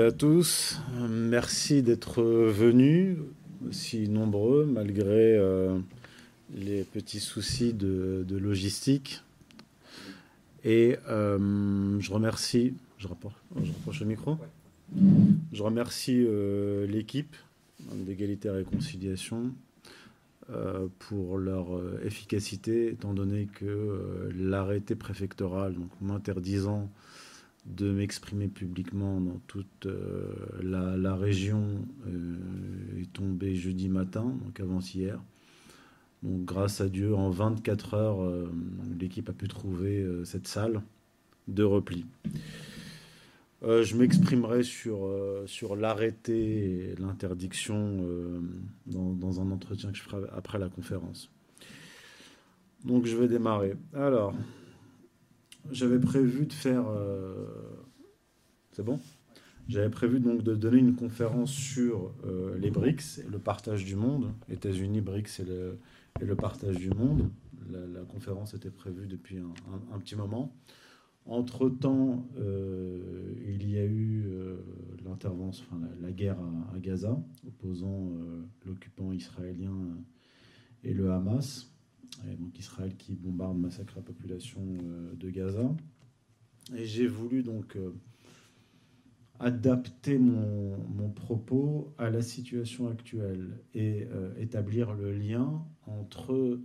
à tous. Merci d'être venus aussi nombreux malgré euh, les petits soucis de, logistique. Et euh, je remercie, je rapproche, je le micro. Je remercie euh, l'équipe d'égalité et réconciliation pour leur efficacité, étant donné que l'arrêté préfectoral, donc m'interdisant de m'exprimer publiquement dans toute euh, la, région euh, est tombé jeudi matin, donc avant-hier. Donc grâce à Dieu, en 24 heures, euh, l'équipe a pu trouver cette salle de repli. Je m'exprimerai sur, l'arrêté et l'interdiction dans, dans un entretien que je ferai après la conférence. Donc je vais démarrer. Alors, j'avais prévu de faire. euh, C'est bon? J'avais prévu donc de donner une conférence sur euh, les BRICS et le partage du monde. États-Unis, BRICS et le, et le partage du monde. La, la conférence était prévue depuis un, un- un petit moment. Entre-temps, euh, il y a eu euh, l'intervention, enfin, la, la guerre à, à Gaza, opposant euh, l'occupant israélien et le Hamas. Et donc Israël qui bombarde, massacre la population euh, de Gaza. Et j'ai voulu donc euh, adapter mon, propos à la situation actuelle et euh, établir le lien entre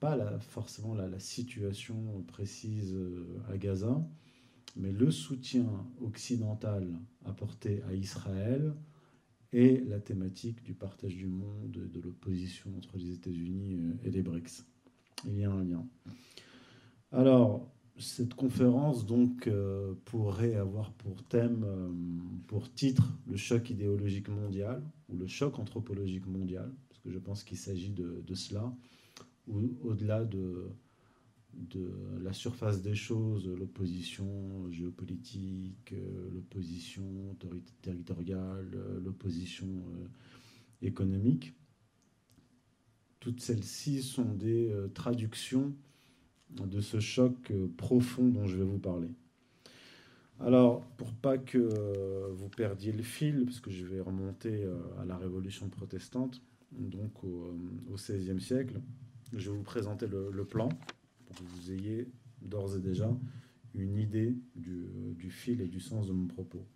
pas forcément la, situation précise à Gaza, mais le soutien occidental apporté à Israël et la thématique du partage du monde, de l'opposition entre les États-Unis euh, et les BRICS. Il y a un lien. Alors, cette conférence donc euh, pourrait avoir pour thème, euh, pour titre, le choc idéologique mondial ou le choc anthropologique mondial, parce que je pense qu'il s'agit de, de cela, ou au-delà de, de la surface des choses, l'opposition géopolitique, euh, l'opposition terri- territoriale, euh, l'opposition euh, économique. Toutes celles-ci sont des traductions de ce choc profond dont je vais vous parler. Alors, pour pas que vous perdiez le fil, parce que je vais remonter à la Révolution protestante, donc au, XVIe siècle, je vais vous présenter le plan pour que vous ayez d'ores et déjà une idée du, du fil et du sens de mon propos.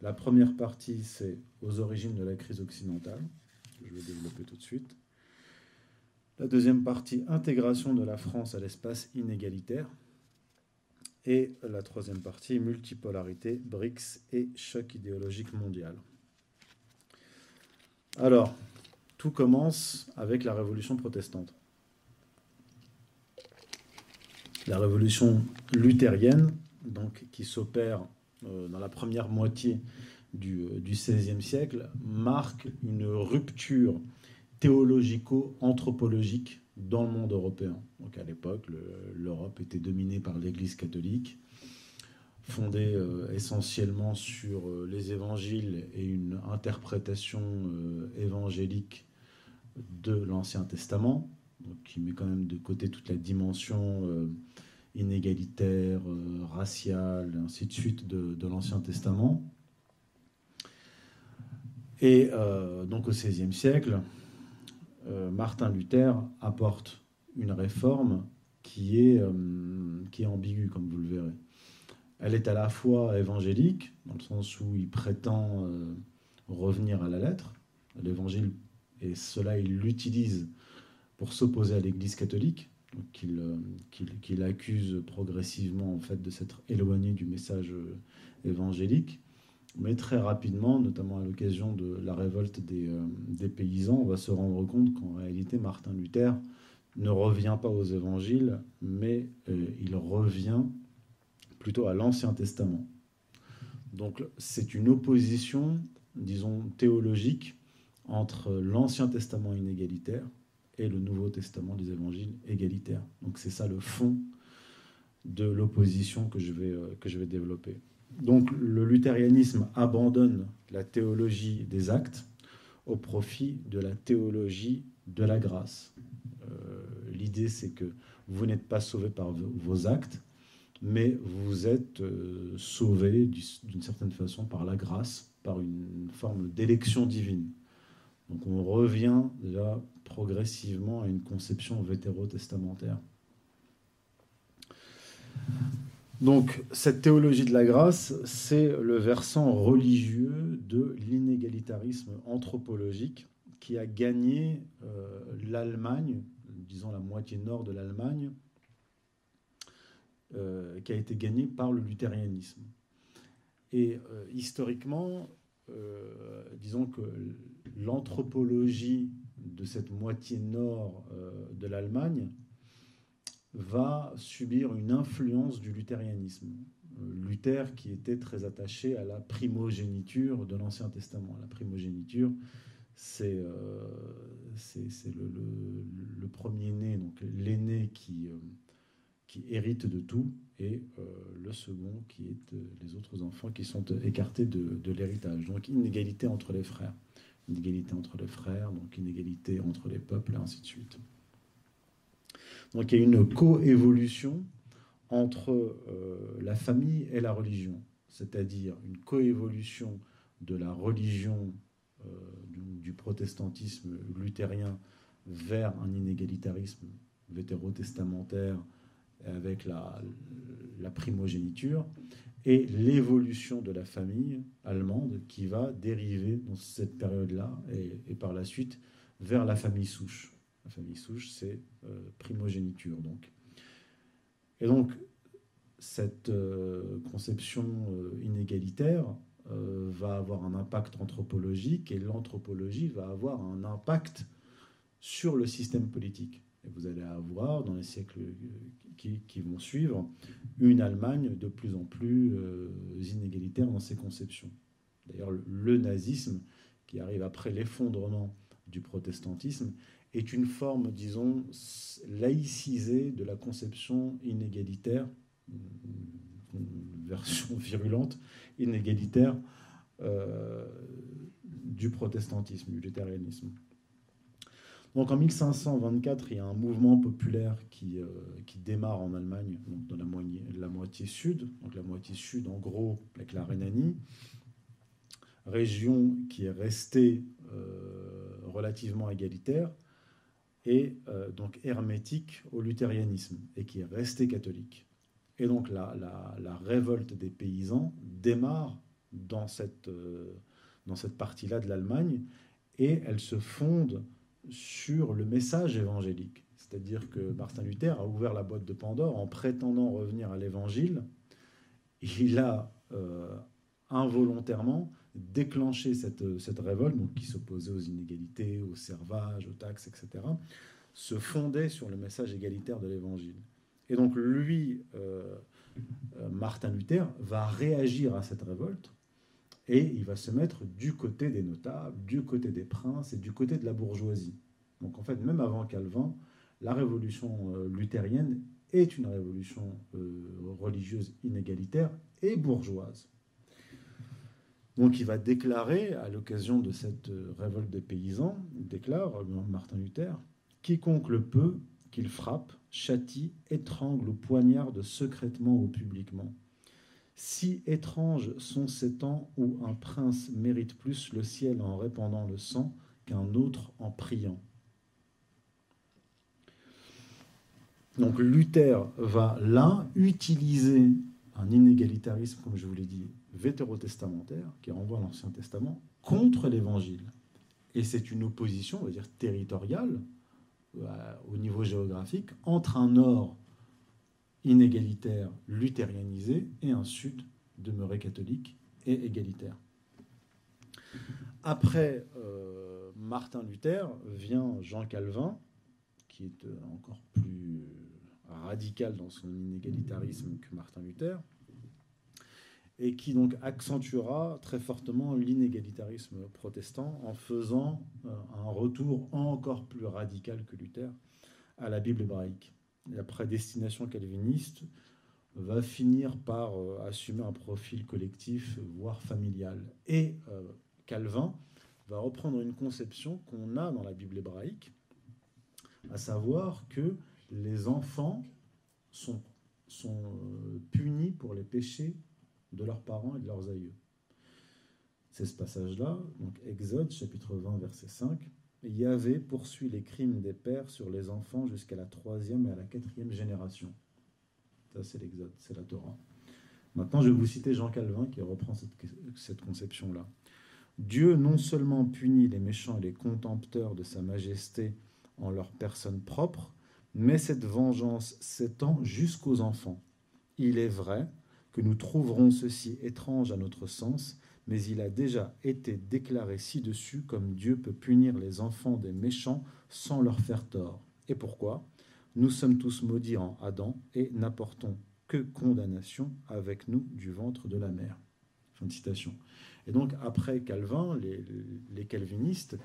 La première partie, c'est aux origines de la crise occidentale, que je vais développer tout de suite. La deuxième partie, intégration de la France à l'espace inégalitaire. Et la troisième partie, multipolarité, BRICS et choc idéologique mondial. Alors, tout commence avec la révolution protestante. La révolution luthérienne, donc, qui s'opère euh, dans la première moitié du, euh, XVIe siècle, marque une rupture théologico-anthropologique dans le monde européen. Donc à l'époque, le- l'Europe était dominée par l'Église catholique, fondée euh, essentiellement sur euh, les évangiles et une interprétation euh, évangélique de l'Ancien Testament, qui met quand même de côté toute la dimension euh, inégalitaire, euh, raciale, ainsi de suite de, l'Ancien Testament. Et euh, donc au XVIe siècle, Martin Luther apporte une réforme qui est, qui est ambiguë, comme vous le verrez. Elle est à la fois évangélique, dans le sens où il prétend revenir à la lettre, l'évangile, et cela il l'utilise pour s'opposer à l'Église catholique, euh, qu'il- accuse progressivement en fait de s'être éloigné du message euh, évangélique. Mais très rapidement, notamment à l'occasion de la révolte des, euh, des paysans, on va se rendre compte qu'en réalité, Martin Luther ne revient pas aux évangiles, mais il revient plutôt à l'Ancien Testament. Donc c'est une opposition, disons, théologique entre l'Ancien Testament inégalitaire et le Nouveau Testament des évangiles égalitaires. Donc c'est ça le fond de l'opposition que, je vais, euh, que je vais développer. Donc le luthérianisme abandonne la théologie des actes au profit de la théologie de la grâce. Euh, l'idée c'est que vous n'êtes pas sauvé par vos actes, mais vous êtes euh, sauvé d'une certaine façon par la grâce, par une forme d'élection divine. Donc on revient déjà progressivement à une conception vétérotestamentaire. Donc cette théologie de la grâce, c'est le versant religieux de l'inégalitarisme anthropologique qui a gagné euh, l'Allemagne, disons la moitié nord de l'Allemagne, euh, qui a été gagné par le luthérianisme. Et euh, historiquement, disons que l'anthropologie de cette moitié nord de l'Allemagne va subir une influence du luthérianisme. Euh, Luther qui était très attaché à la primogéniture de l'Ancien Testament. La primogéniture, c'est euh, le, premier-né, donc l'aîné qui, euh, qui hérite de tout, et le second qui est les autres enfants qui sont écartés de, de l'héritage. Donc inégalité entre les frères. Inégalité entre les frères, donc inégalité entre les peuples, et ainsi de suite. Donc il y a une coévolution entre euh, la famille et la religion, c'est-à-dire une coévolution de la religion euh, du, protestantisme luthérien vers un inégalitarisme vétérotestamentaire avec la, primogéniture et l'évolution de la famille allemande qui va dériver dans cette période-là et, par la suite vers la famille souche. La famille souche, c'est euh, primogéniture. Donc. Et donc, cette euh, conception euh, inégalitaire va avoir un impact anthropologique et l'anthropologie va avoir un impact sur le système politique. Et vous allez avoir, dans les siècles qui, qui vont suivre, une Allemagne de plus en plus inégalitaire dans ses conceptions. D'ailleurs, le nazisme, qui arrive après l'effondrement du protestantisme, est une forme, disons, laïcisée de la conception inégalitaire, une version virulente, inégalitaire euh, du protestantisme, du luthérianisme. Donc en 1524, il y a un mouvement populaire qui, euh, qui démarre en Allemagne, dans la, moitié, la sud, donc la moitié sud en gros avec la Rhénanie, région qui est restée euh, relativement égalitaire, et euh, donc hermétique au luthérianisme et qui est resté catholique. Et donc la, la, révolte des paysans démarre dans cette, dans cette partie-là de l'Allemagne et elle se fonde sur le message évangélique. C'est-à-dire que Martin Luther a ouvert la boîte de Pandore en prétendant revenir à l'évangile. Il a euh, involontairement déclencher cette, cette révolte, qui s'opposait aux inégalités, au servage, aux taxes, etc., se fondait sur le message égalitaire de l'Évangile. Et donc lui, euh, euh, Martin Luther, va réagir à cette révolte et il va se mettre du côté des notables, du côté des princes et du côté de la bourgeoisie. Donc en fait, même avant Calvin, la révolution euh, luthérienne est une révolution religieuse inégalitaire et bourgeoise. Donc il va déclarer, à l'occasion de cette euh, révolte des paysans, il déclare, euh, Martin Luther, Quiconque le peut, qu'il frappe, châtie, étrangle ou poignarde secrètement ou publiquement. Si étranges sont ces temps où un prince mérite plus le ciel en répandant le sang qu'un autre en priant. Donc Luther va là utiliser un inégalitarisme, comme je vous l'ai dit, vétérotestamentaire, qui renvoie à l'Ancien Testament, contre l'Évangile. Et c'est une opposition, on va dire, territoriale, euh, au niveau géographique, entre un nord inégalitaire, luthérianisé, et un sud demeuré catholique et égalitaire. Après euh, Martin Luther vient Jean Calvin, qui est euh, encore plus radical dans son inégalitarisme que Martin Luther, et qui donc accentuera très fortement l'inégalitarisme protestant en faisant euh, un retour encore plus radical que Luther à la Bible hébraïque. La prédestination calviniste va finir par euh, assumer un profil collectif, voire familial. Et euh, Calvin va reprendre une conception qu'on a dans la Bible hébraïque, à savoir que les enfants sont, sont punis pour les péchés de leurs parents et de leurs aïeux. C'est ce passage-là, donc Exode chapitre 20 verset 5. Yahvé poursuit les crimes des pères sur les enfants jusqu'à la troisième et à la quatrième génération. Ça, c'est l'Exode, c'est la Torah. Maintenant, je vais vous citer Jean Calvin qui reprend cette, cette conception-là. Dieu non seulement punit les méchants et les contempteurs de sa majesté en leur personne propre, mais cette vengeance s'étend jusqu'aux enfants. Il est vrai que nous trouverons ceci étrange à notre sens, mais il a déjà été déclaré ci-dessus comme Dieu peut punir les enfants des méchants sans leur faire tort. Et pourquoi? Nous sommes tous maudits en Adam et n'apportons que condamnation avec nous du ventre de la mère. Fin de citation. Et donc après Calvin, les, calvinistes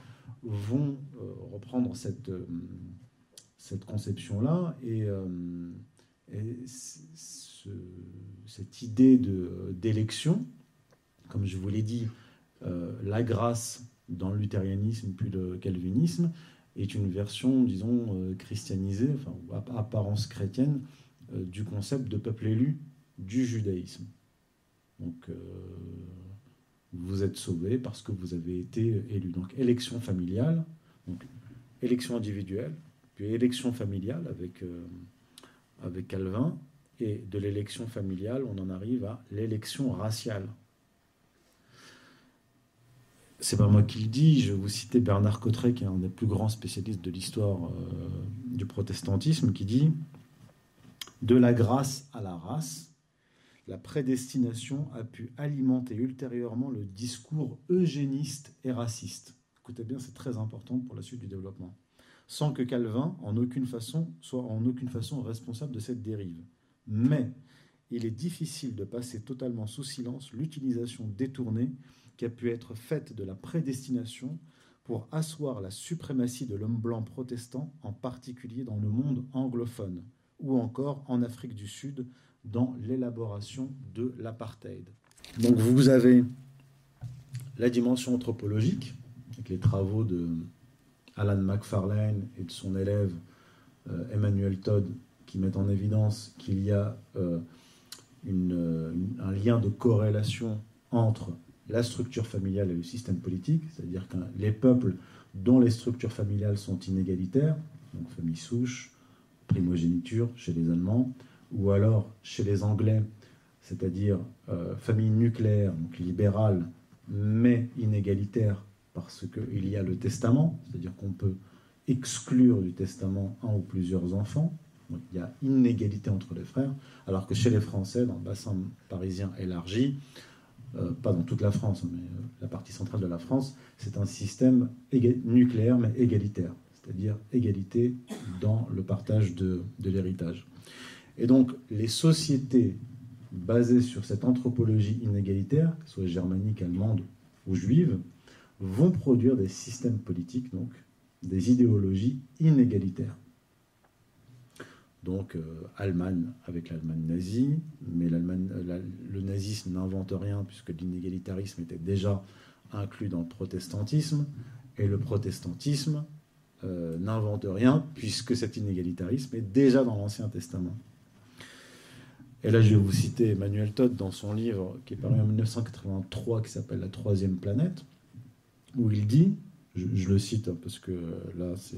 vont euh, reprendre cette, euh, cette conception-là et, euh, et cette idée d'élection, comme je vous l'ai dit, euh, la grâce dans le luthérianisme puis le calvinisme est une version, disons, euh, christianisée, enfin, apparence chrétienne, euh, du concept de peuple élu du judaïsme. Donc, vous êtes sauvé parce que vous avez été élu. Donc, élection familiale, donc élection individuelle, puis élection familiale avec, avec Calvin, et de l'élection familiale, on en arrive à l'élection raciale. C'est pas moi qui le dis, je vais vous citer Bernard Cotteret, qui est un des plus grands spécialistes de l'histoire euh, du protestantisme, qui dit De la grâce à la race, la prédestination a pu alimenter ultérieurement le discours eugéniste et raciste. Écoutez bien, c'est très important pour la suite du développement. Sans que Calvin, en aucune façon, soit en aucune façon responsable de cette dérive. Mais il est difficile de passer totalement sous silence l'utilisation détournée qui a pu être faite de la prédestination pour asseoir la suprématie de l'homme blanc protestant, en particulier dans le monde anglophone, ou encore en Afrique du Sud, dans l'élaboration de l'apartheid. Donc vous avez la dimension anthropologique, avec les travaux de Alan McFarlane et de son élève euh, Emmanuel Todd qui mettent en évidence qu'il y a euh, euh, un lien de corrélation entre la structure familiale et le système politique, c'est-à-dire que les peuples dont les structures familiales sont inégalitaires, donc famille souche, primogéniture chez les Allemands, ou alors chez les Anglais, c'est-à-dire euh, famille nucléaire, donc libérale, mais inégalitaire parce qu'il y a le testament, c'est-à-dire qu'on peut exclure du testament un ou plusieurs enfants, il y a inégalité entre les frères, alors que chez les Français, dans le bassin parisien élargi, pas dans toute la France, mais euh, la partie centrale de la France, c'est un système nucléaire mais égalitaire, c'est-à-dire égalité dans le partage de l'héritage. Et donc les sociétés basées sur cette anthropologie inégalitaire, que ce soit germanique, allemande ou juive, vont produire des systèmes politiques, donc des idéologies inégalitaires donc euh, Allemagne avec l'Allemagne nazie, mais euh, le nazisme n'invente rien puisque l'inégalitarisme était déjà inclus dans le protestantisme, et le protestantisme euh, n'invente rien puisque cet inégalitarisme est déjà dans l'Ancien Testament. Et là, je vais vous citer Emmanuel Todd dans son livre qui est paru en 1983 qui s'appelle La troisième planète, où il dit, je, le cite hein, parce que là, c'est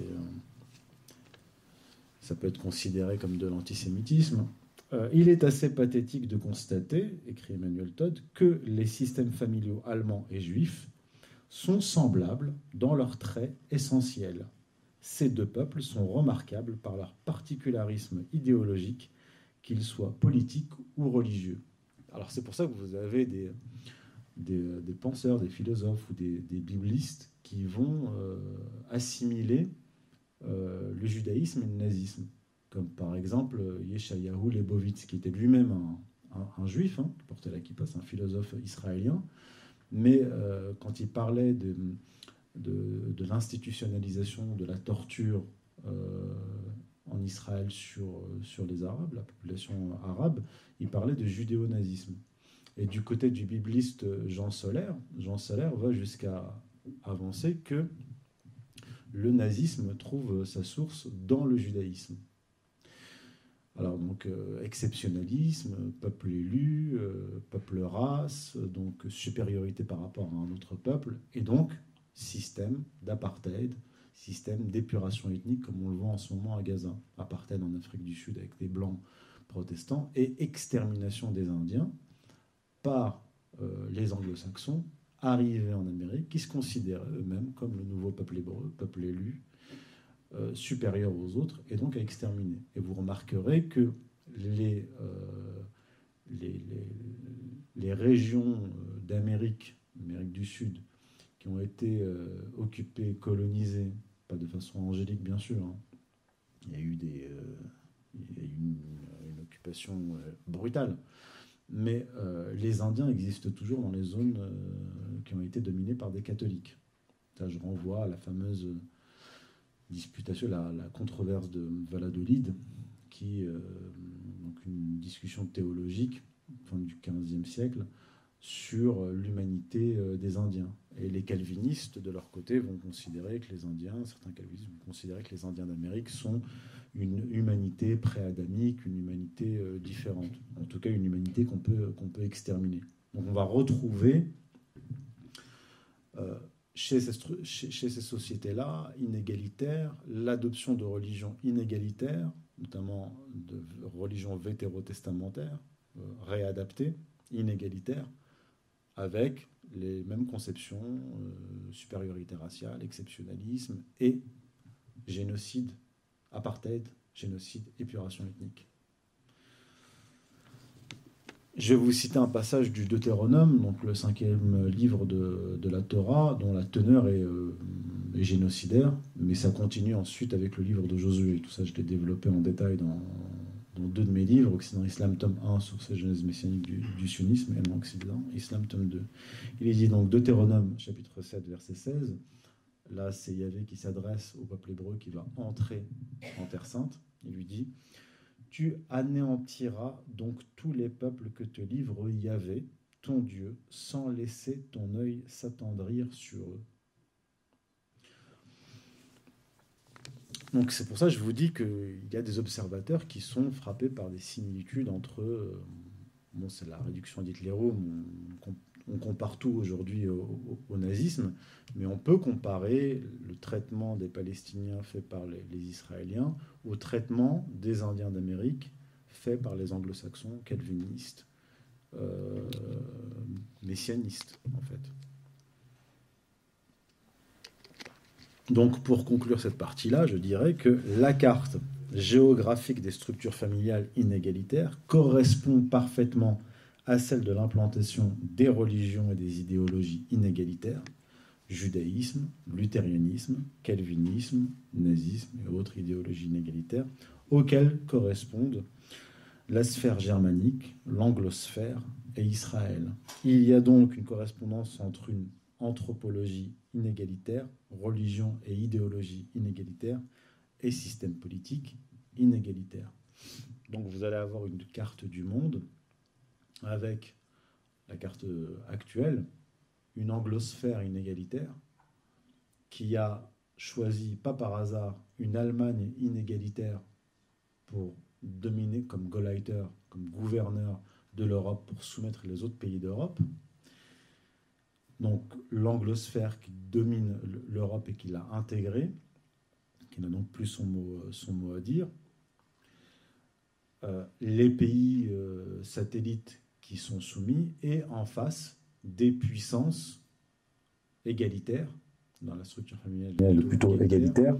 ça peut être considéré comme de l'antisémitisme. Euh, il est assez pathétique de constater, écrit Emmanuel Todd, que les systèmes familiaux allemands et juifs sont semblables dans leurs traits essentiels. Ces deux peuples sont remarquables par leur particularisme idéologique, qu'ils soient politiques ou religieux. Alors c'est pour ça que vous avez des, des, penseurs, des philosophes ou des, biblistes qui vont euh, assimiler le judaïsme et le nazisme, comme par exemple Yeshayahu Lebovitz, qui était lui-même un, juif, hein, qui portait la kippa, un philosophe israélien. Mais euh, quand il parlait de, l'institutionnalisation de la torture euh, en Israël sur, sur les Arabes, la population arabe, il parlait de judéo-nazisme. Et du côté du bibliste Jean Solaire, Jean Solaire va jusqu'à avancer que le nazisme trouve sa source dans le judaïsme. Alors donc euh, exceptionnalisme, peuple élu, euh, peuple race, donc supériorité par rapport à un autre peuple, et donc système d'apartheid, système d'épuration ethnique comme on le voit en ce moment à Gaza, apartheid en Afrique du Sud avec des blancs protestants, et extermination des Indiens par euh, les anglo-saxons arrivés en Amérique qui se considéraient eux-mêmes comme le nouveau peuple hébreu, peuple élu, euh, supérieur aux autres et donc à exterminer. Et vous remarquerez que les, euh, les, les, régions euh, d'Amérique, d'Amérique du Sud, qui ont été occupées, colonisées, pas de façon angélique bien sûr, hein. il y a eu, des, une, occupation brutale, mais les Indiens existent toujours dans les zones qui ont été dominées par des catholiques. Je renvoie à la fameuse disputation, la, la, controverse de Valladolid, qui euh, donc une discussion théologique fin du XVe siècle sur l'humanité euh, des Indiens. Et les calvinistes, de leur côté, vont considérer que les Indiens, certains calvinistes vont considérer que les Indiens d'Amérique sont une humanité pré-adamique, une humanité euh, différente. En tout cas, une humanité qu'on peut, qu'on peut exterminer. Donc on va retrouver chez ces, sociétés-là, inégalitaires, l'adoption de religions inégalitaires, notamment de religions vétérotestamentaires, euh, réadaptées, inégalitaires, avec les mêmes conceptions, euh, supériorité raciale, exceptionnalisme et génocide, apartheid, génocide, épuration ethnique. Je vais vous citer un passage du Deutéronome, donc le cinquième livre de, la Torah, dont la teneur euh, est, génocidaire, mais ça continue ensuite avec le livre de Josué. Tout ça, je l'ai développé en détail dans, deux de mes livres, Occident Islam, tome 1 sur ces genèse messianique du, du sionisme, et Occident Islam, tome 2. Il est dit donc Deutéronome, chapitre 7, verset 16. Là, c'est Yahvé qui s'adresse au peuple hébreu qui va entrer en Terre Sainte. Il lui dit tu anéantiras donc tous les peuples que te livre Yahvé, ton Dieu, sans laisser ton œil s'attendrir sur eux. Donc c'est pour ça que je vous dis qu'il y a des observateurs qui sont frappés par des similitudes entre, euh, bon c'est la réduction d'Hitlerum, on compare tout aujourd'hui au, nazisme, mais on peut comparer le traitement des Palestiniens fait par les, Israéliens au traitement des Indiens d'Amérique fait par les anglo-saxons calvinistes, euh, messianistes en fait. Donc pour conclure cette partie-là, je dirais que la carte géographique des structures familiales inégalitaires correspond parfaitement à celle de l'implantation des religions et des idéologies inégalitaires, judaïsme, luthérianisme, calvinisme, nazisme et autres idéologies inégalitaires, auxquelles correspondent la sphère germanique, l'anglosphère et Israël. Il y a donc une correspondance entre une anthropologie inégalitaire, religion et idéologie inégalitaire, et système politique inégalitaire. Donc vous allez avoir une carte du monde avec la carte actuelle, une anglosphère inégalitaire qui a choisi, pas par hasard, une Allemagne inégalitaire pour dominer comme Gauleiter, comme gouverneur de l'Europe pour soumettre les autres pays d'Europe. Donc l'anglosphère qui domine l'Europe et qui l'a intégrée, qui n'a donc plus son mot, son mot à dire. Euh, les pays euh, satellites qui sont soumis et en face des puissances égalitaires dans la structure familiale plutôt, égalitaire,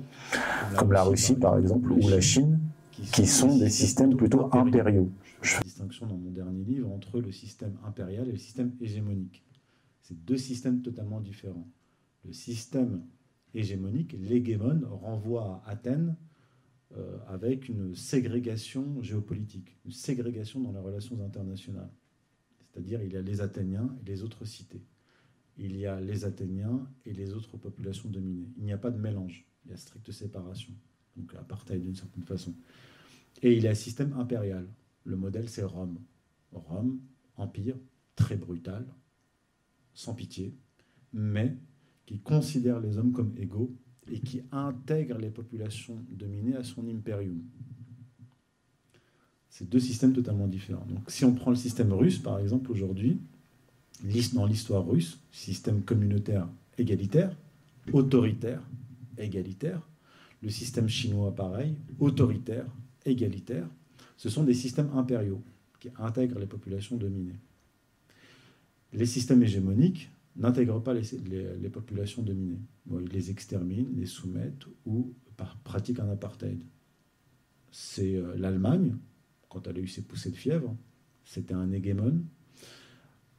comme la Russie par exemple ou la Chine, qui sont des systèmes plutôt impériaux. Je fais distinction dans mon dernier livre entre le système impérial et le système hégémonique. C'est deux systèmes totalement différents. Le système hégémonique, l'hégémone, renvoie à Athènes euh, avec une ségrégation géopolitique, une ségrégation dans les relations internationales. C'est-à-dire il y a les Athéniens et les autres cités. Il y a les Athéniens et les autres populations dominées. Il n'y a pas de mélange, il y a stricte séparation. Donc apartheid d'une certaine façon. Et il y a un système impérial. Le modèle, c'est Rome. Rome, empire, très brutal, sans pitié, mais qui considère les hommes comme égaux et qui intègre les populations dominées à son imperium. C'est deux systèmes totalement différents. Donc, si on prend le système russe, par exemple, aujourd'hui, dans l'histoire russe, système communautaire égalitaire, autoritaire égalitaire, le système chinois, pareil, autoritaire égalitaire, ce sont des systèmes impériaux qui intègrent les populations dominées. Les systèmes hégémoniques n'intègrent pas les, populations dominées. ils les exterminent, les soumettent ou pratiquent un apartheid. C'est euh, l'Allemagne, quand elle a eu ses poussées de fièvre, c'était un hégémon,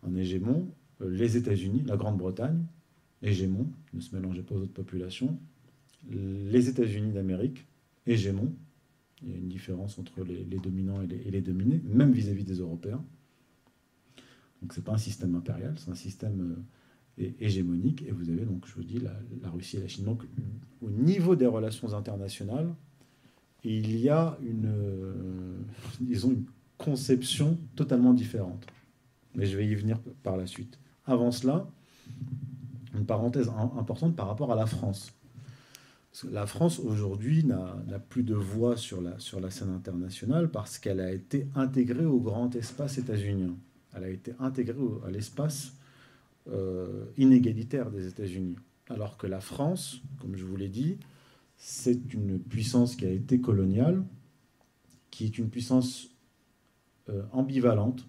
un hégémon. Euh, les États-Unis, la Grande-Bretagne, hégémon, ne se mélangez pas aux autres populations. Les États-Unis d'Amérique, hégémon, il y a une différence entre les, dominants et les, dominés, même vis-à-vis des Européens. Donc ce n'est pas un système impérial, c'est un système euh, hégémonique. Et vous avez donc, je vous dis, la, Russie et la Chine. Donc au niveau des relations internationales, il y a une, euh, une conception totalement différente. Mais je vais y venir par la suite. Avant cela, une parenthèse importante par rapport à la France. La France aujourd'hui n'a plus de voix sur la, sur la scène internationale parce qu'elle a été intégrée au grand espace états-unien. Elle a été intégrée à l'espace euh, inégalitaire des États-Unis. Alors que la France, comme je vous l'ai dit, c'est une puissance qui a été coloniale, qui est une puissance euh, ambivalente,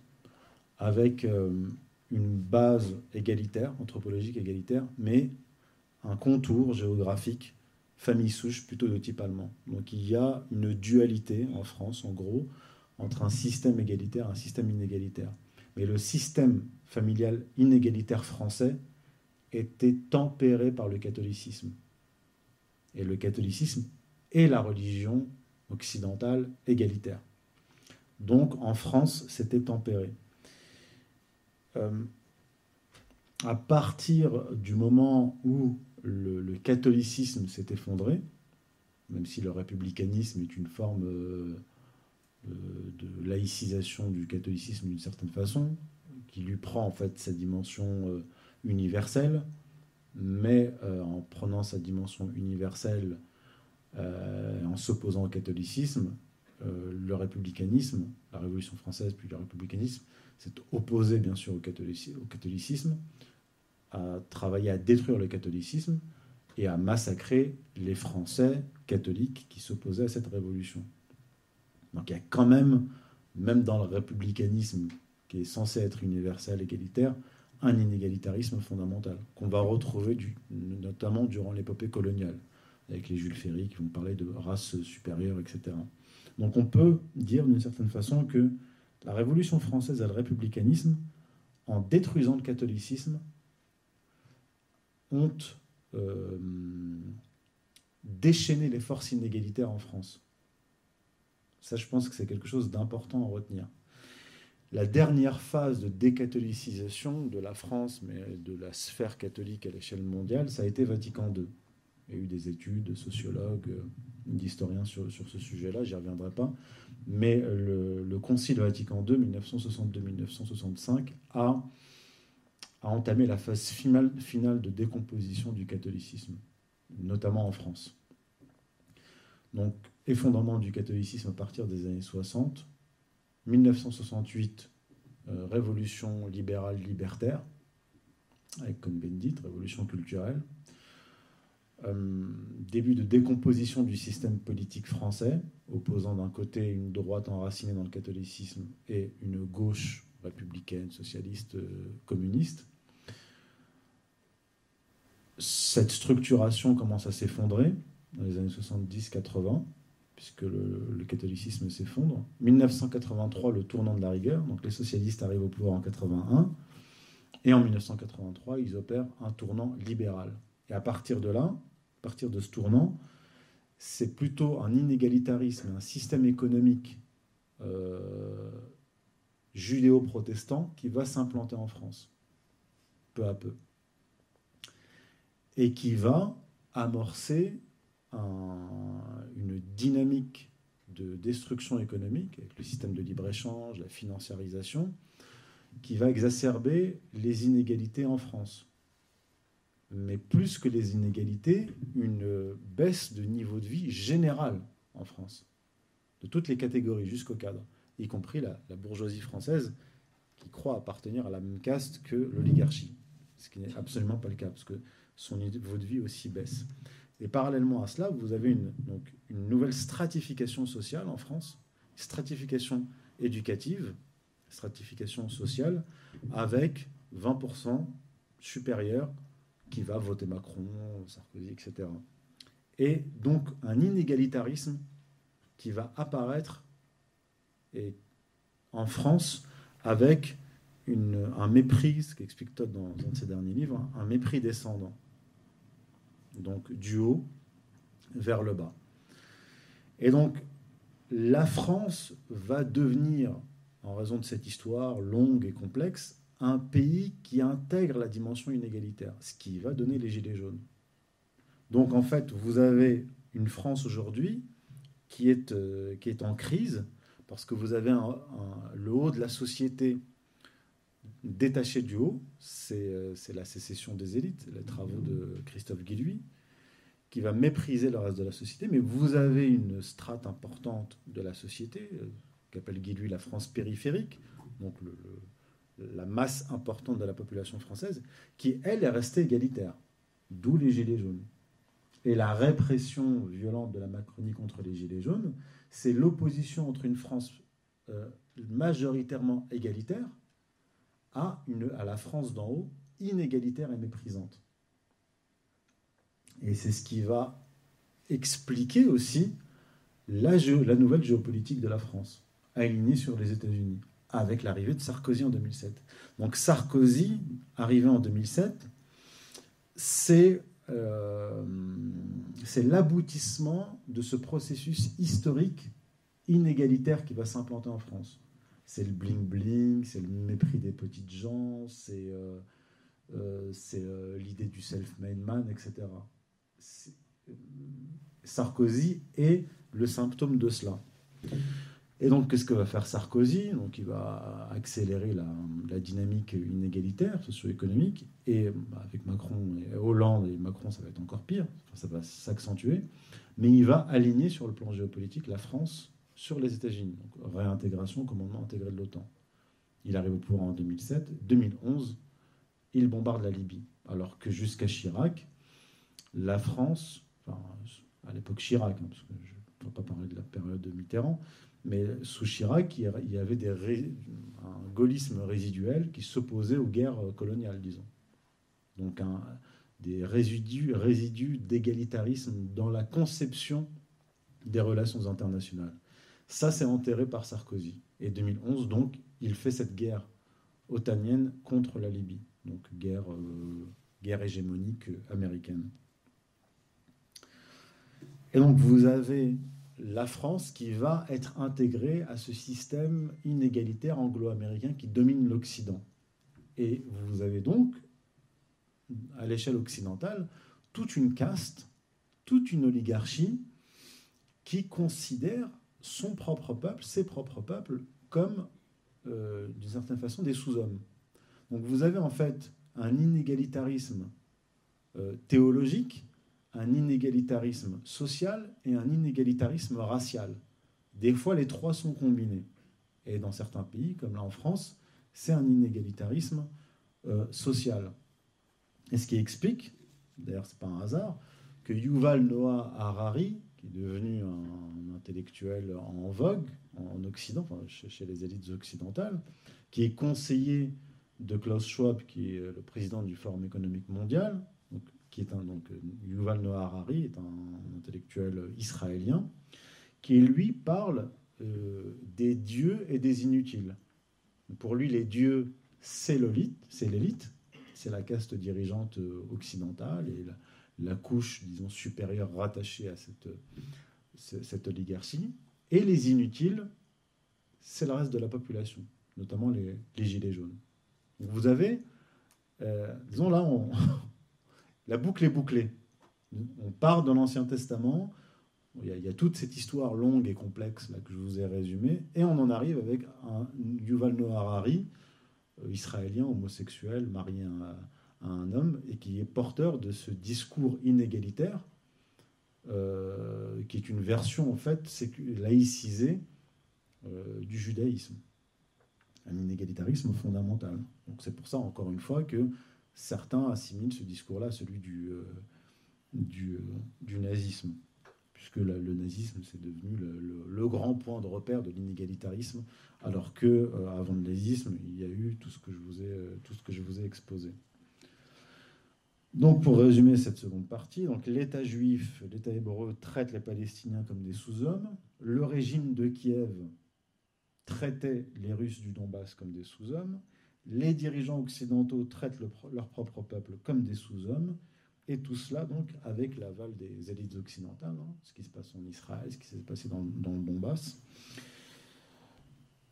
avec euh, une base égalitaire, anthropologique égalitaire, mais un contour géographique famille souche plutôt de type allemand. Donc il y a une dualité en France, en gros, entre un système égalitaire et un système inégalitaire. Mais le système familial inégalitaire français était tempéré par le catholicisme. Et le catholicisme est la religion occidentale égalitaire. Donc en France, c'était tempéré. Euh, à partir du moment où le, catholicisme s'est effondré, même si le républicanisme est une forme euh, euh, de laïcisation du catholicisme d'une certaine façon, qui lui prend en fait sa dimension universelle, mais en prenant sa dimension universelle, en s'opposant au catholicisme, le républicanisme, la Révolution française puis le républicanisme, s'est opposé bien sûr au catholicisme à travailler à détruire le catholicisme et à massacrer les Français catholiques qui s'opposaient à cette révolution. Donc il y a quand même, même dans le républicanisme qui est censé être universel, égalitaire, un inégalitarisme fondamental qu'on va retrouver du, notamment durant l'épopée coloniale, avec les Jules Ferry qui vont parler de race supérieure, etc. Donc on peut dire d'une certaine façon que la Révolution française et le républicanisme, en détruisant le catholicisme, ont euh, déchaîné les forces inégalitaires en France. Ça, je pense que c'est quelque chose d'important à retenir. La dernière phase de décatholicisation de la France, mais de la sphère catholique à l'échelle mondiale, ça a été Vatican II. Il y a eu des études de sociologues, d'historiens sur, sur, ce sujet-là, j'y reviendrai pas. Mais le, le Concile Vatican II, 1962-1965, a a entamé la phase finale, de décomposition du catholicisme, notamment en France. Donc, effondrement du catholicisme à partir des années 60, 1968, euh, révolution libérale libertaire, avec Cohn-Bendit, révolution culturelle, euh, début de décomposition du système politique français, opposant d'un côté une droite enracinée dans le catholicisme et une gauche républicaine, socialiste, euh, communiste, cette structuration commence à s'effondrer dans les années 70-80, puisque le, catholicisme s'effondre. 1983, le tournant de la rigueur, donc les socialistes arrivent au pouvoir en 81, et en 1983, ils opèrent un tournant libéral. Et à partir de là, à partir de ce tournant, c'est plutôt un inégalitarisme, un système économique euh, judéo-protestant qui va s'implanter en France, peu à peu, et qui va amorcer une dynamique de destruction économique avec le système de libre-échange, la financiarisation, qui va exacerber les inégalités en France mais plus que les inégalités, une baisse de niveau de vie général en France, de toutes les catégories jusqu'au cadre, y compris la, bourgeoisie française qui croit appartenir à la même caste que l'oligarchie, ce qui n'est absolument pas le cas, parce que son niveau de vie aussi baisse. Et parallèlement à cela, vous avez une, nouvelle stratification sociale en France, stratification éducative, stratification sociale, avec 20% supérieur qui va voter Macron, Sarkozy, etc. Et donc un inégalitarisme qui va apparaître en France avec un mépris, ce qu'explique Todd dans de ses derniers livres, un mépris descendant. Donc du haut vers le bas. Et donc la France va devenir, en raison de cette histoire longue et complexe, un pays qui intègre la dimension inégalitaire, ce qui va donner les gilets jaunes. Donc en fait, vous avez une France aujourd'hui qui est, euh, qui est en crise parce que vous avez le haut de la société détaché du haut, euh, c'est la sécession des élites, les travaux de Christophe Guilluy, qui va mépriser le reste de la société, mais vous avez une strate importante de la société, euh, qu'appelle Guilluy la France périphérique, donc la masse importante de la population française, qui, elle, est restée égalitaire. D'où les Gilets jaunes. Et la répression violente de la Macronie contre les Gilets jaunes, c'est l'opposition entre une France euh, majoritairement égalitaire à, la France d'en haut, inégalitaire et méprisante. Et c'est ce qui va expliquer aussi la, la nouvelle géopolitique de la France, alignée sur les États-Unis avec l'arrivée de Sarkozy en 2007. Donc Sarkozy, arrivé en 2007, euh, c'est l'aboutissement de ce processus historique inégalitaire qui va s'implanter en France. C'est le bling-bling, c'est le mépris des petites gens, c'est euh, euh, l'idée du self-made man, etc. Sarkozy est le symptôme de cela. Et donc, qu'est-ce que va faire Sarkozy? Donc, il va accélérer la, dynamique inégalitaire socio-économique. Et bah, avec Macron et Hollande et Macron, ça va être encore pire. ça va s'accentuer. Mais il va aligner sur le plan géopolitique la France sur les États-Unis. Donc, réintégration, commandement intégré de l'OTAN. Il arrive au pouvoir en 2007. 2011, il bombarde la Libye. Alors que jusqu'à Chirac, la France, enfin, à l'époque Chirac, hein, parce que je ne vais pas parler de la période de Mitterrand, mais sous Chirac, il y avait des un gaullisme résiduel qui s'opposait aux guerres coloniales, disons. Donc des résidus, résidus d'égalitarisme dans la conception des relations internationales. Ça, c'est enterré par Sarkozy. Et 2011, donc, il fait cette guerre otanienne contre la Libye, donc guerre, euh, guerre hégémonique américaine. Et donc, vous avez la France qui va être intégrée à ce système inégalitaire anglo-américain qui domine l'Occident. Et vous avez donc, à l'échelle occidentale, toute une caste, toute une oligarchie qui considère son propre peuple, ses propres peuples, comme, euh, d'une certaine façon, des sous-hommes. Donc vous avez en fait un inégalitarisme euh, théologique un inégalitarisme social et un inégalitarisme racial. Des fois, les trois sont combinés. Et dans certains pays, comme là en France, c'est un inégalitarisme euh, social. Et ce qui explique, d'ailleurs c'est pas un hasard, que Yuval Noah Harari, qui est devenu un intellectuel en vogue en Occident, chez les élites occidentales, qui est conseiller de Klaus Schwab, qui est le président du Forum économique mondial, qui est un, donc, Yuval Noah Harari est un intellectuel israélien, qui lui parle euh, des dieux et des inutiles. Pour lui, les dieux, c'est l'élite, c'est l'élite, c'est la caste dirigeante occidentale et la couche, disons, supérieure rattachée à cette, cette oligarchie. Et les inutiles, c'est le reste de la population, notamment les, gilets jaunes. vous avez, euh, disons là, la boucle est bouclée. On part de l'Ancien Testament, il y, a, toute cette histoire longue et complexe là, que je vous ai résumée, et on en arrive avec un Yuval Noah Harari, euh, israélien, homosexuel, marié à, un homme, et qui est porteur de ce discours inégalitaire, euh, qui est une version en fait laïcisée euh, du judaïsme, un inégalitarisme fondamental. Donc c'est pour ça, encore une fois, que certains assimilent ce discours-là à celui du, du, du nazisme puisque le nazisme c'est devenu le, grand point de repère de l'inégalitarisme, alors que euh, avant le nazisme, il y a eu tout ce que je vous ai, euh, tout ce que je vous ai exposé. Donc, pour résumer cette seconde partie, l'État juif, l'État hébreu traite les Palestiniens comme des sous-hommes. Le régime de Kiev traitait les Russes du Donbass comme des sous-hommes. Les dirigeants occidentaux traitent leur propre peuple comme des sous-hommes. Et tout cela, donc, avec l'aval des élites occidentales, hein, ce qui se passe en Israël, ce qui s'est passé dans, le Donbass.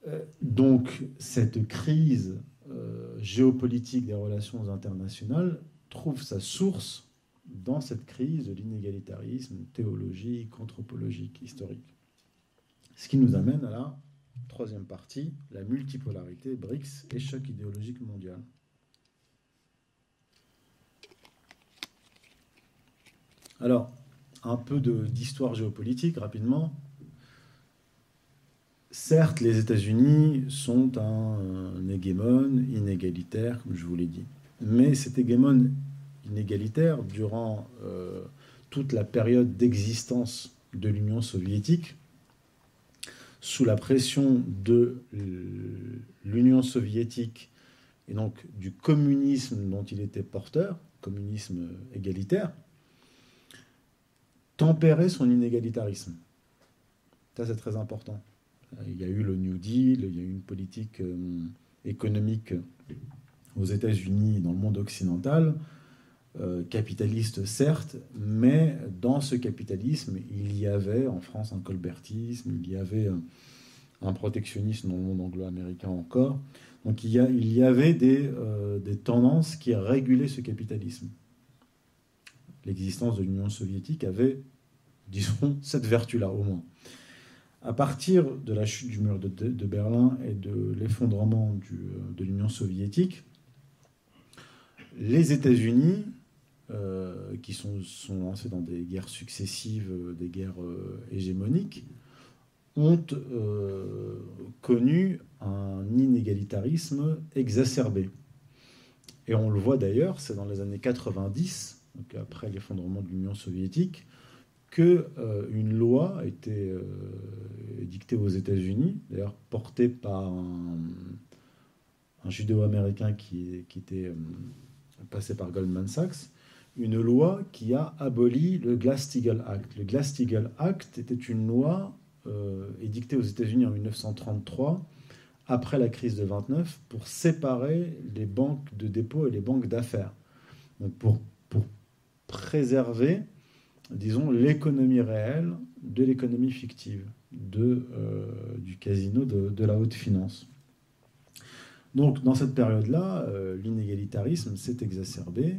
Euh, donc, cette crise euh, géopolitique des relations internationales trouve sa source dans cette crise de l'inégalitarisme théologique, anthropologique, historique. Ce qui nous amène à la troisième partie, la multipolarité, BRICS et choc idéologique mondial. Alors, un peu d'histoire géopolitique rapidement. Certes, les États-Unis sont un, hégémone inégalitaire, comme je vous l'ai dit. Mais cet hégémone inégalitaire, durant euh, toute la période d'existence de l'Union soviétique, sous la pression de l'Union soviétique et donc du communisme dont il était porteur, communisme égalitaire, tempérer son inégalitarisme. Ça, c'est très important. Il y a eu le New Deal, il y a eu une politique euh, économique aux États-Unis, dans le monde occidental, euh, capitaliste certes, mais dans ce capitalisme, il y avait en France un colbertisme, il y avait un, protectionnisme dans le monde anglo-américain encore. Donc il y, a, avait euh, des tendances qui régulaient ce capitalisme l'existence de l'Union soviétique avait, disons, cette vertu-là au moins. À partir de la chute du mur de, Berlin et de l'effondrement de l'Union soviétique, les États-Unis, euh, qui sont, lancés dans des guerres successives, des guerres euh, hégémoniques, ont euh, connu un inégalitarisme exacerbé. Et on le voit d'ailleurs, c'est dans les années 90 après l'effondrement de l'Union soviétique, euh, une loi a été euh, dictée aux États-Unis, d'ailleurs portée par un, un judéo-américain qui, était euh, passé par Goldman Sachs, une loi qui a aboli le Glass-Steagall Act. Le Glass-Steagall Act était une loi édictée aux États-Unis en 1933 après la crise de 29 pour séparer les banques de dépôt et les banques d'affaires. Donc pour préserver, disons, l'économie réelle de l'économie fictive, de, euh, du casino de, la haute finance. Donc, dans cette période-là, euh, l'inégalitarisme s'est exacerbé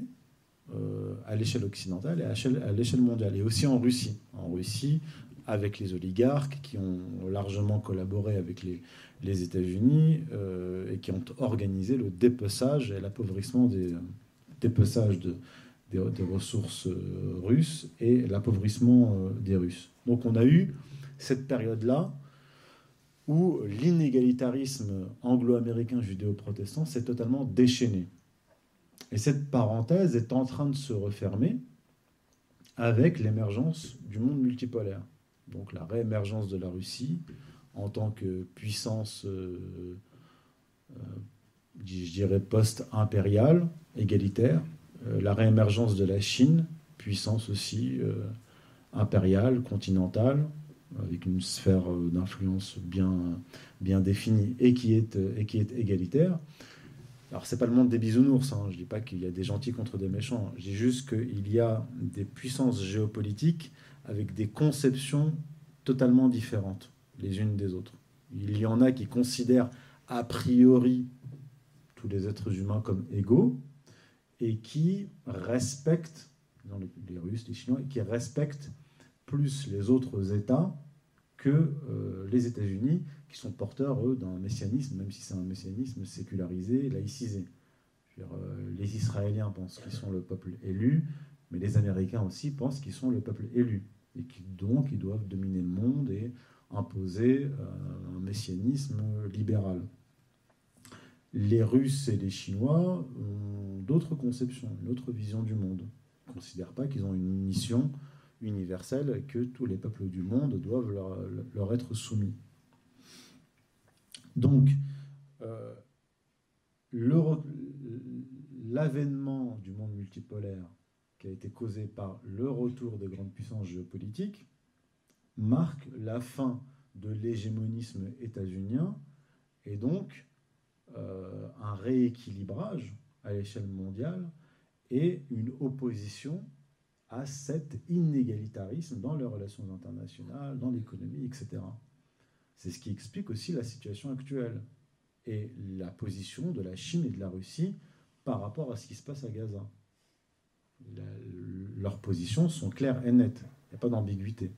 euh, à l'échelle occidentale et à l'échelle mondiale, et aussi en Russie. En Russie, avec les oligarques qui ont largement collaboré avec les, États-Unis et qui ont organisé le dépeçage et l'appauvrissement des des, ressources euh, russes et l'appauvrissement euh, des Russes. Donc on a eu cette période-là où l'inégalitarisme anglo-américain judéo-protestant s'est totalement déchaîné. Et cette parenthèse est en train de se refermer avec l'émergence du monde multipolaire. Donc la réémergence de la Russie en tant que puissance, euh, je dirais, post-impériale, égalitaire, euh, la réémergence de la Chine, puissance aussi euh, impériale, continentale, avec une sphère euh, d'influence bien, bien définie et qui, est, et qui est égalitaire. Alors, c'est pas le monde des bisounours. Hein. Je dis pas qu'il y a des gentils contre des méchants. Je dis juste qu'il y a des puissances géopolitiques avec des conceptions totalement différentes les unes des autres. Il y en a qui considèrent a priori tous les êtres humains comme égaux et qui respectent, les Russes, les Chinois, qui respectent plus les autres États que euh, les États-Unis, qui sont porteurs, d'un messianisme, même si c'est un messianisme sécularisé, laïcisé. Euh, les Israéliens pensent qu'ils sont le peuple élu, mais les Américains aussi pensent qu'ils sont le peuple élu, et qui donc ils doivent dominer le monde et imposer euh, un messianisme libéral. Les Russes et les Chinois ont d'autres conceptions, une autre vision du monde. Ils ne considèrent pas qu'ils ont une mission universelle que tous les peuples du monde doivent leur, être soumis. Donc, euh, l'avènement du monde multipolaire qui a été causé par le retour des grandes puissances géopolitiques marque la fin de l'hégémonisme états-unien et donc euh, un rééquilibrage à l'échelle mondiale et une opposition à cet inégalitarisme dans les relations internationales, dans l'économie, etc. C'est ce qui explique aussi la situation actuelle et la position de la Chine et de la Russie par rapport à ce qui se passe à Gaza. leurs positions sont claires et nettes. Il n'y a pas d'ambiguïté.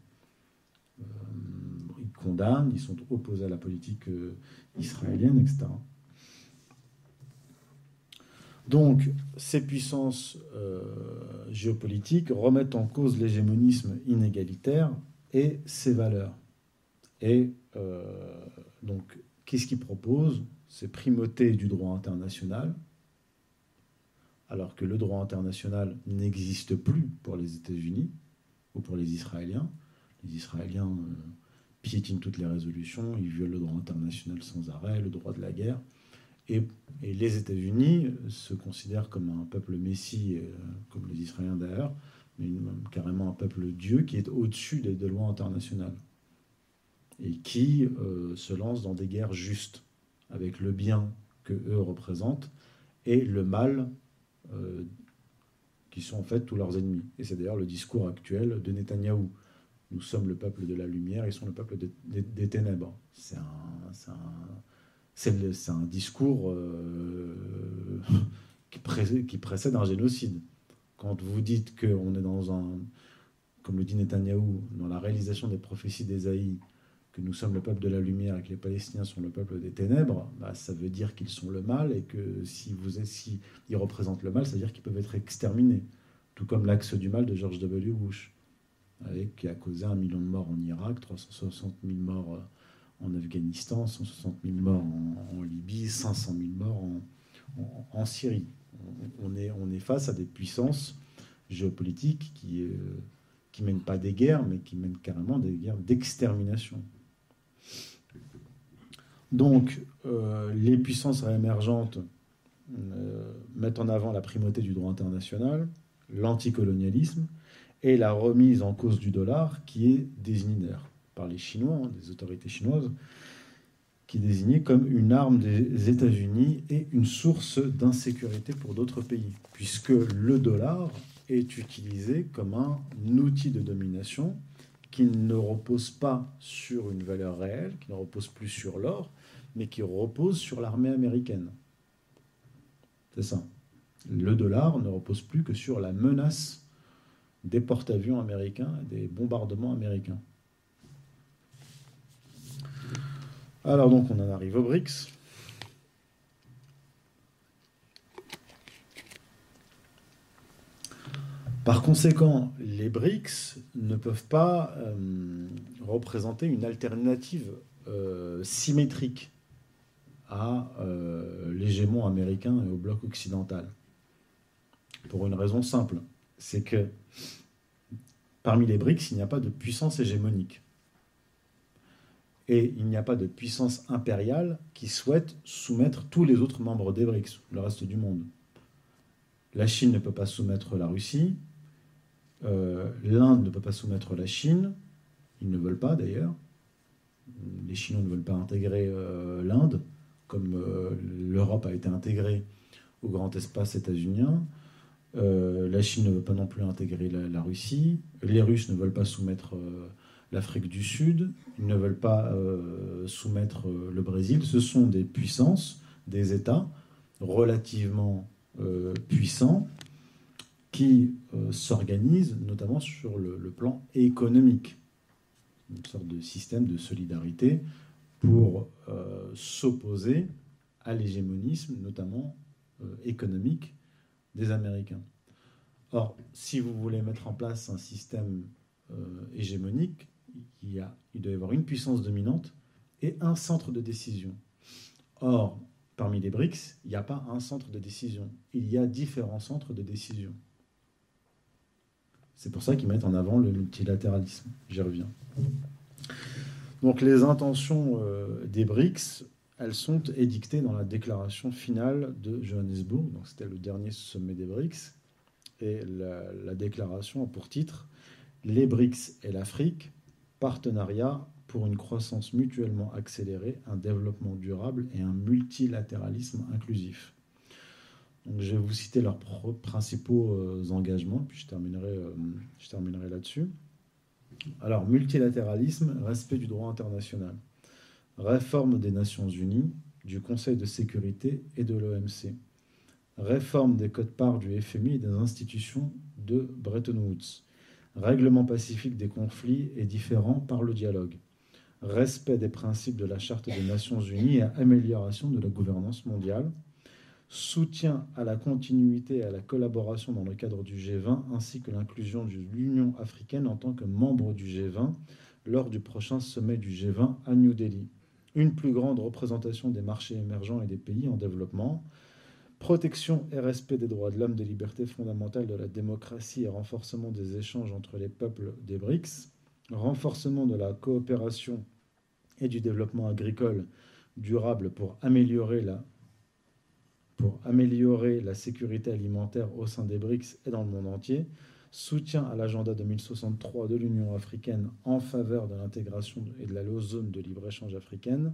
Euh, ils condamnent, ils sont opposés à la politique euh, israélienne, etc. Donc, ces puissances euh, géopolitiques remettent en cause l'hégémonisme inégalitaire et ses valeurs. Et donc, qu'est-ce qu'ils proposent? C'est primauté du droit international, alors que le droit international n'existe plus pour les États-Unis ou pour les Israéliens les Israéliens euh, piétinent toutes les résolutions, ils violent le droit international sans arrêt, le droit de la guerre. Et, les États-Unis se considèrent comme un peuple messie, euh, comme les Israéliens d'ailleurs, mais carrément un peuple Dieu qui est au-dessus des, lois internationales et qui euh, se lance dans des guerres justes avec le bien que eux représentent et le mal qui sont en fait tous leurs ennemis. Et c'est d'ailleurs le discours actuel de Netanyahou. Nous sommes le peuple de la lumière, ils sont le peuple des ténèbres. C'est un, un, discours euh, qui, précède, qui, précède, un génocide. Quand vous dites qu'on est dans un, comme le dit Netanyahou, dans la réalisation des prophéties d'Ésaïe, que nous sommes le peuple de la lumière et que les Palestiniens sont le peuple des ténèbres, bah, ça veut dire qu'ils sont le mal et que si, vous, si ils représentent le mal, ça veut dire qu'ils peuvent être exterminés. Tout comme l'axe du mal de George W. Bush qui a causé un million de morts en Irak, 360 000 morts euh, en Afghanistan, 160 000 morts en, Libye, 500 000 morts en, Syrie. On, est, face à des puissances géopolitiques qui ne euh, qui mènent pas des guerres, mais qui mènent carrément des guerres d'extermination. Donc, euh, les puissances réémergentes mettent en avant la primauté du droit international, l'anticolonialisme, et la remise en cause du dollar qui est désignée par les Chinois, hein, des autorités chinoises, qui est désignée comme une arme des États-Unis et une source d'insécurité pour d'autres pays, puisque le dollar est utilisé comme un outil de domination qui ne repose pas sur une valeur réelle, qui ne repose plus sur l'or, mais qui repose sur l'armée américaine. C'est ça. Le dollar ne repose plus que sur la menace des porte-avions américains des bombardements américains. Alors donc on en arrive aux BRICS. Par conséquent, les BRICS ne peuvent pas euh, représenter une alternative euh, symétrique à euh, l'hégémon américain et au bloc occidental. Pour une raison simple, c'est que parmi les BRICS, il n'y a pas de puissance hégémonique. Et il n'y a pas de puissance impériale qui souhaite soumettre tous les autres membres des BRICS, le reste du monde. La Chine ne peut pas soumettre la Russie, euh, l'Inde ne peut pas soumettre la Chine, ils ne veulent pas d'ailleurs. Les Chinois ne veulent pas intégrer euh, l'Inde, comme euh, l'Europe a été intégrée au grand espace états-unien. La Chine ne veut pas non plus intégrer la, Russie. Les Russes ne veulent pas soumettre l'Afrique du Sud. Ils ne veulent pas euh, soumettre le Brésil. Ce sont des puissances, des États relativement puissants qui s'organisent notamment sur le, plan économique. Une sorte de système de solidarité pour s'opposer à l'hégémonisme, notamment économique, des Américains. Or, si vous voulez mettre en place un système euh, hégémonique, il, y a, il doit y avoir une puissance dominante et un centre de décision. Or, parmi les BRICS, il n'y a pas un centre de décision. Il y a différents centres de décision. C'est pour ça qu'ils mettent en avant le multilatéralisme. J'y reviens. Donc les intentions euh, des BRICS elles sont édictées dans la déclaration finale de Johannesburg. Donc c'était le dernier sommet des BRICS. Et la, déclaration a pour titre Les BRICS et l'Afrique, partenariat pour une croissance mutuellement accélérée, un développement durable et un multilatéralisme inclusif. Donc, je vais vous citer leurs principaux euh, engagements, puis je terminerai, euh, je terminerai là-dessus. Alors, multilatéralisme, respect du droit international réforme des Nations Unies, du Conseil de sécurité et de l'OMC, réforme des codes-parts du FMI et des institutions de Bretton Woods, règlement pacifique des conflits et différents par le dialogue, respect des principes de la Charte des Nations Unies et amélioration de la gouvernance mondiale, soutien à la continuité et à la collaboration dans le cadre du G20 ainsi que l'inclusion de l'Union africaine en tant que membre du G20 lors du prochain sommet du G20 à New Delhi. Une plus grande représentation des marchés émergents et des pays en développement, protection et respect des droits de l'homme, des libertés fondamentales, de la démocratie et renforcement des échanges entre les peuples des BRICS, renforcement de la coopération et du développement agricole durable pour améliorer la, sécurité alimentaire au sein des BRICS et dans le monde entier, soutien à l'agenda 2063 de l'Union africaine en faveur de l'intégration et de la zone de libre-échange africaine,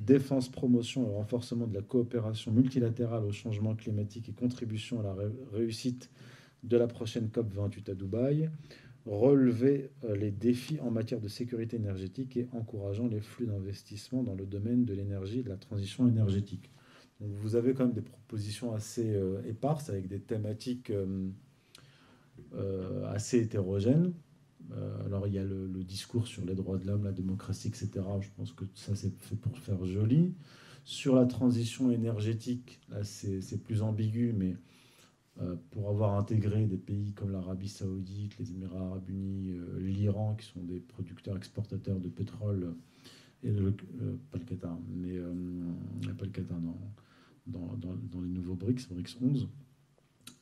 défense, promotion et renforcement de la coopération multilatérale au changement climatique et contribution à la réussite de la prochaine COP 28 à Dubaï, relever euh, les défis en matière de sécurité énergétique et encourageant les flux d'investissement dans le domaine de l'énergie et de la transition énergétique. vous avez quand même des propositions assez euh, éparses avec des thématiques euh, assez hétérogène. Euh, alors il y a le, discours sur les droits de l'homme, la démocratie, etc. Je pense que ça c'est fait pour faire joli. Sur la transition énergétique, là c'est plus ambigu, mais euh, pour avoir intégré des pays comme l'Arabie saoudite, les Émirats arabes unis, l'Iran, qui sont des producteurs exportateurs de pétrole, et le, pas le Qatar, mais pas le Qatar, dans, dans, les nouveaux BRICS, BRICS 11,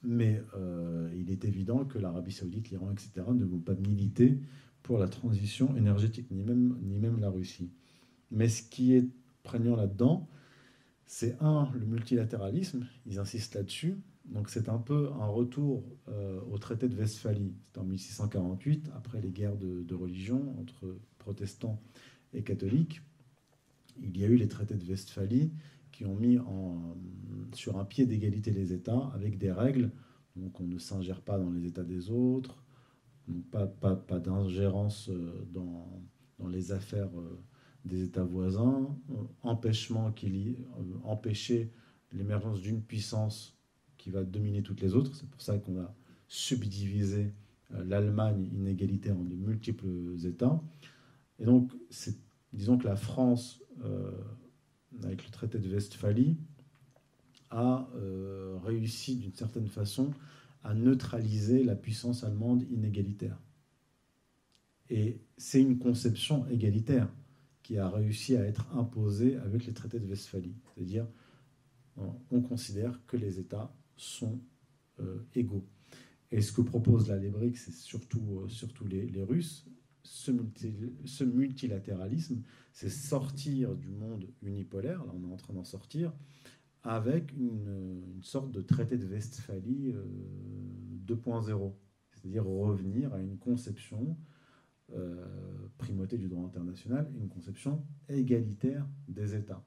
mais euh, il est évident que l'Arabie saoudite, l'Iran, etc. ne vont pas militer pour la transition énergétique, ni même, ni même la Russie. Mais ce qui est prégnant là-dedans, c'est un, le multilatéralisme, ils insistent là-dessus. Donc c'est un peu un retour euh, au traité de Westphalie. C'est en 1648, après les guerres de, de, religion entre protestants et catholiques. Il y a eu les traités de Westphalie qui ont mis sur un pied d'égalité les États avec des règles. Donc on ne s'ingère pas dans les États des autres, pas, pas, pas d'ingérence euh, dans, dans, les affaires euh, des États voisins, euh, empêchement qu'il y, empêcher l'émergence d'une puissance qui va dominer toutes les autres. C'est pour ça qu'on va subdiviser l'Allemagne inégalitaire en de multiples États. Et donc, disons que la France avec le traité de Westphalie, a euh, réussi d'une certaine façon à neutraliser la puissance allemande inégalitaire. Et c'est une conception égalitaire qui a réussi à être imposée avec les traités de Westphalie. C'est-à-dire, on considère que les États sont euh, égaux. Et ce que propose la Lébrique, c'est surtout, euh, surtout les, les Russes, ce, multilatéralisme, c'est sortir du monde unipolaire, là on est en train d'en sortir, avec une, sorte de traité de Westphalie 2.0, euh, c'est-à-dire revenir à une conception euh, primauté du droit international, une conception égalitaire des États,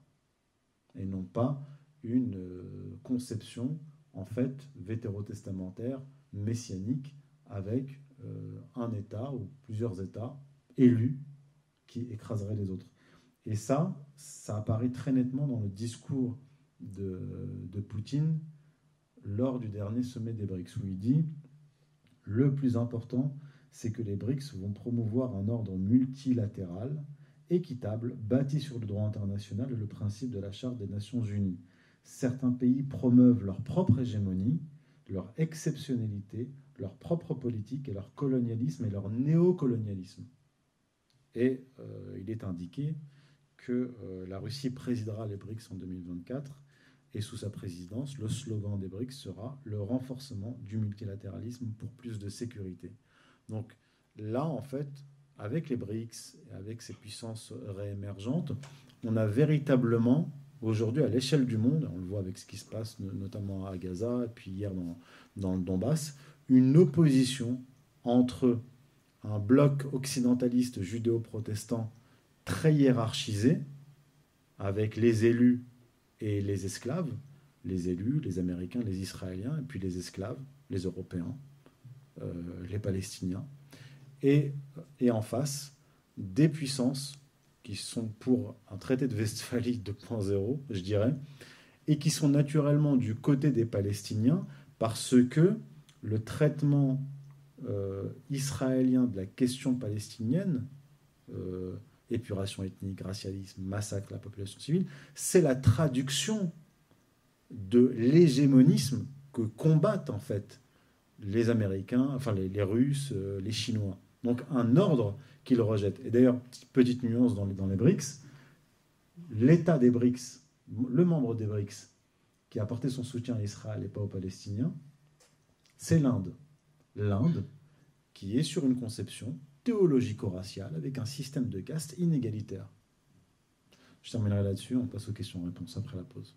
et non pas une conception en fait vétérotestamentaire, messianique, avec un État ou plusieurs États élus qui écraseraient les autres. Et ça, ça apparaît très nettement dans le discours de, de Poutine lors du dernier sommet des BRICS, où il dit le plus important, c'est que les BRICS vont promouvoir un ordre multilatéral, équitable, bâti sur le droit international et le principe de la Charte des Nations Unies. Certains pays promeuvent leur propre hégémonie, leur exceptionnalité, leur propre politique et leur colonialisme et leur néocolonialisme. Et euh, il est indiqué que euh, la Russie présidera les BRICS en 2024 et sous sa présidence, le slogan des BRICS sera le renforcement du multilatéralisme pour plus de sécurité. Donc là, en fait, avec les BRICS et avec ces puissances réémergentes, on a véritablement, aujourd'hui, à l'échelle du monde, on le voit avec ce qui se passe notamment à Gaza et puis hier dans, dans le Donbass, une opposition entre un bloc occidentaliste judéo-protestant très hiérarchisé, avec les élus et les esclaves, les élus, les Américains, les Israéliens, et puis les esclaves, les Européens, euh, les Palestiniens, et, et en face, des puissances qui sont pour un traité de Westphalie 2.0, je dirais, et qui sont naturellement du côté des Palestiniens parce que le traitement euh, israélien de la question palestinienne, euh, épuration ethnique, racialisme, massacre de la population civile, c'est la traduction de l'hégémonisme que combattent en fait les Américains, enfin les, Russes, euh, les Chinois. Donc un ordre qu'ils rejettent. Et d'ailleurs, petite nuance dans les, dans les BRICS, l'État des BRICS, le membre des BRICS qui a apporté son soutien à Israël et pas aux Palestiniens, c'est l'Inde. L'Inde qui est sur une conception théologico-raciale avec un système de caste inégalitaire. Je terminerai là-dessus, on passe aux questions-réponses après la pause.